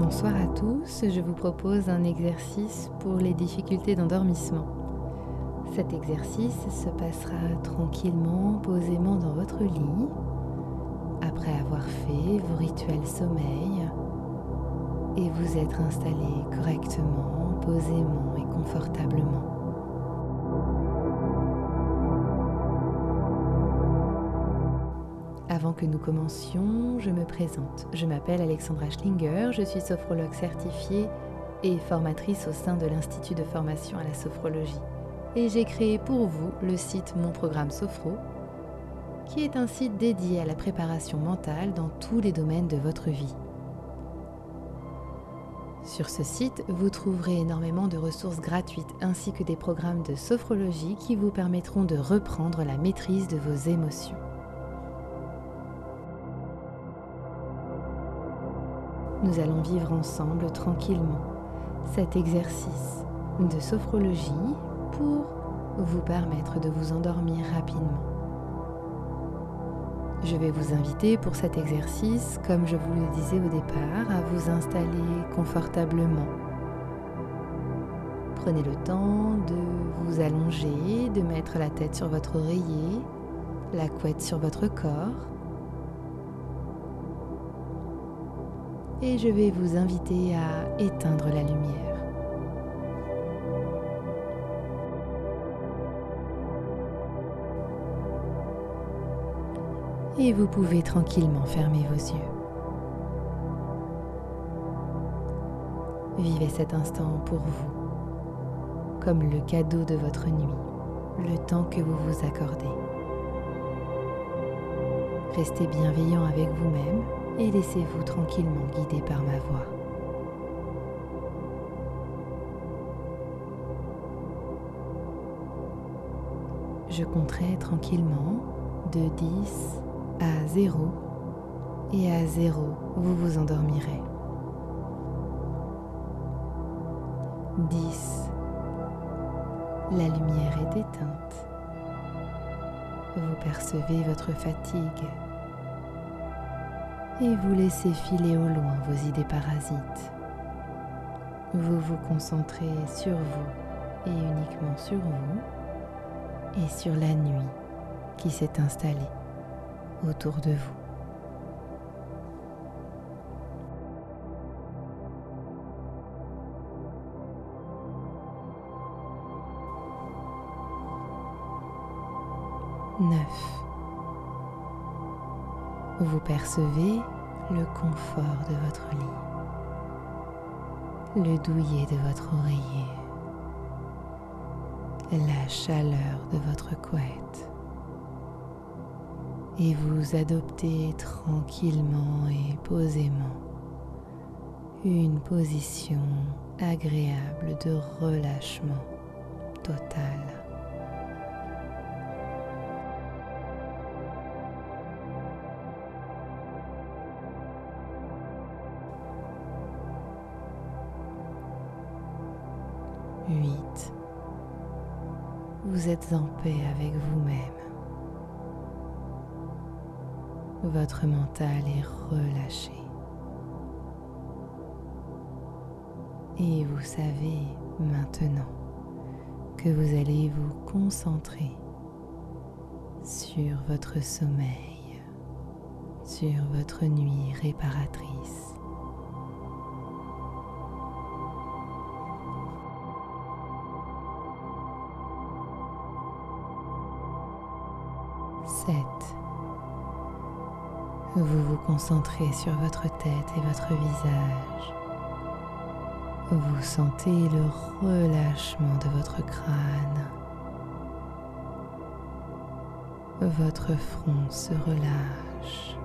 Bonsoir à tous, je vous propose un exercice pour les difficultés d'endormissement. Cet exercice se passera tranquillement, posément dans votre lit, après avoir fait vos rituels sommeil et vous être installé correctement, posément et confortablement. Avant que nous commencions, je me présente. Je m'appelle Alexandra Schlinger, je suis sophrologue certifiée et formatrice au sein de l'Institut de formation à la sophrologie. Et j'ai créé pour vous le site Mon Programme Sophro, qui est un site dédié à la préparation mentale dans tous les domaines de votre vie. Sur ce site, vous trouverez énormément de ressources gratuites ainsi que des programmes de sophrologie qui vous permettront de reprendre la maîtrise de vos émotions. Nous allons vivre ensemble tranquillement cet exercice de sophrologie pour vous permettre de vous endormir rapidement. Je vais vous inviter pour cet exercice, comme je vous le disais au départ, à vous installer confortablement. Prenez le temps de vous allonger, de mettre la tête sur votre oreiller, la couette sur votre corps et je vais vous inviter à éteindre la lumière. Et vous pouvez tranquillement fermer vos yeux. Vivez cet instant pour vous, comme le cadeau de votre nuit, le temps que vous vous accordez. Restez bienveillant avec vous-même et laissez-vous tranquillement guider par ma voix. Je compterai tranquillement de 10 à 0 et à 0 vous vous endormirez. 10. La lumière est éteinte. Vous percevez votre fatigue et vous laissez filer au loin vos idées parasites. Vous vous concentrez sur vous et uniquement sur vous et sur la nuit qui s'est installée autour de vous. Neuf vous percevez le confort de votre lit, le douillet de votre oreiller, la chaleur de votre couette et vous adoptez tranquillement et posément une position agréable de relâchement total. 8. Vous êtes en paix avec vous-même. Votre mental est relâché. Et vous savez maintenant que vous allez vous concentrer sur votre sommeil, sur votre nuit réparatrice. 7. Vous vous concentrez sur votre tête et votre visage. Vous sentez le relâchement de votre crâne. Votre front se relâche.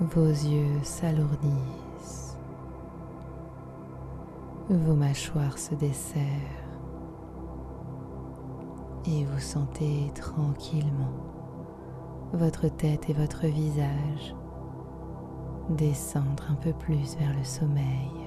Vos yeux s'alourdissent. Vos mâchoires se desserrent et vous sentez tranquillement votre tête et votre visage descendre un peu plus vers le sommeil.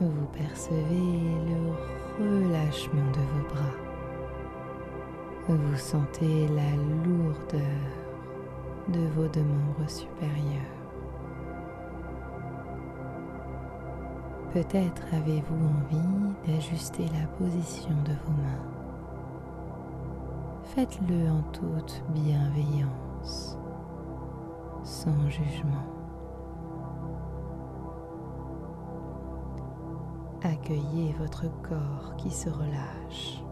Vous percevez le relâchement de vos bras. Vous sentez la lourdeur de vos deux membres supérieurs. Peut-être avez-vous envie d'ajuster la position de vos mains. Faites-le en toute bienveillance, sans jugement. Accueillez votre corps qui se relâche.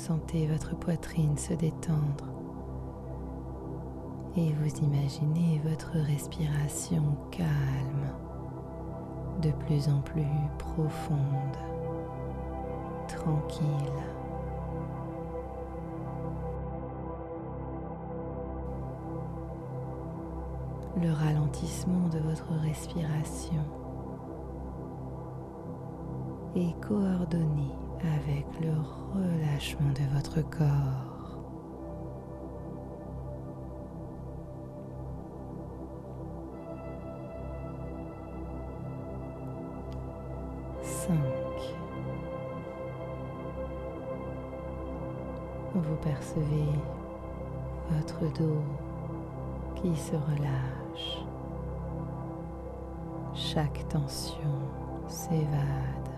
Sentez votre poitrine se détendre et vous imaginez votre respiration calme, de plus en plus profonde tranquille. Le ralentissement de votre respiration est coordonné avec le relâchement de votre corps. Vous percevez votre dos qui se relâche. Chaque tension s'évade.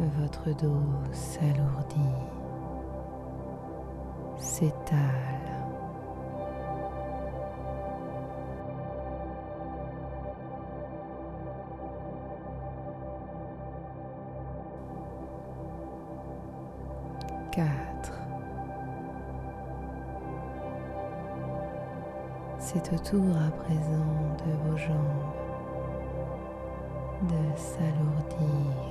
Votre dos s'alourdit, s'étale. C'est au tour à présent de vos jambes de s'alourdir,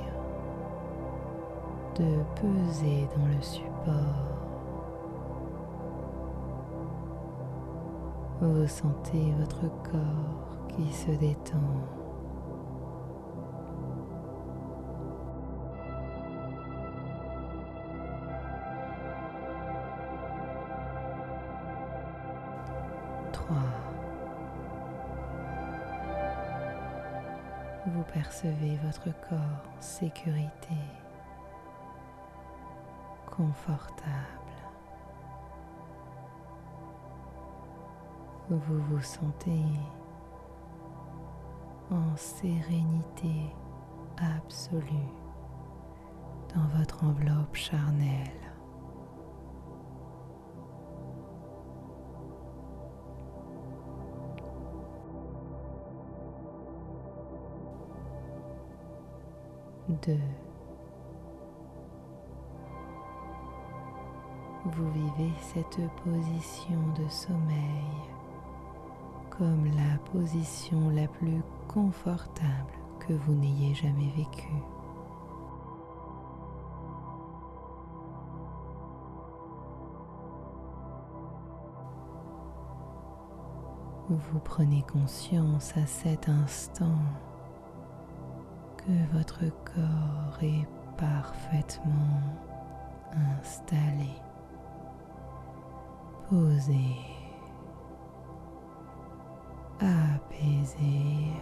de peser dans le support. Vous sentez votre corps qui se détend. 3. Vous percevez votre corps en sécurité, confortable. Vous vous sentez en sérénité absolue dans votre enveloppe charnelle. Vous vivez cette position de sommeil comme la position la plus confortable que vous n'ayez jamais vécue. Vous prenez conscience à cet instant que votre corps est parfaitement installé, posé, apaisé.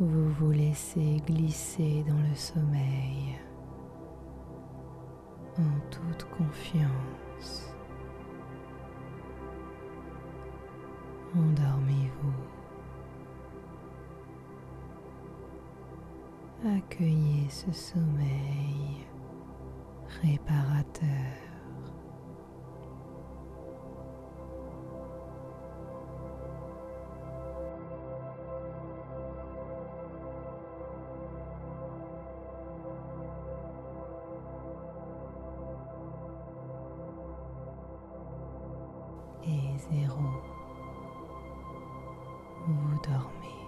Vous vous laissez glisser dans le sommeil en toute confiance. Endormez-vous. Accueillez ce sommeil réparateur. Zéro. Vous dormez.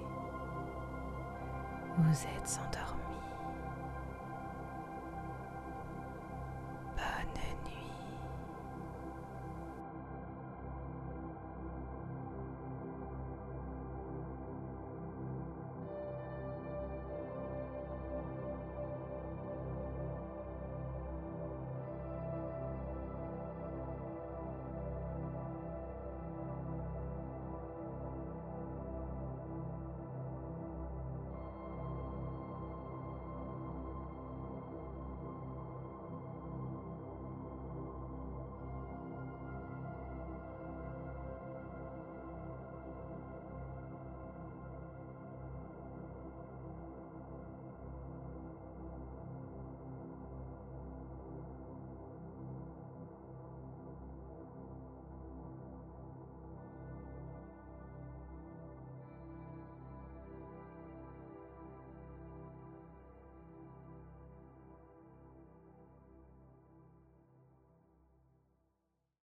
Vous êtes endormi.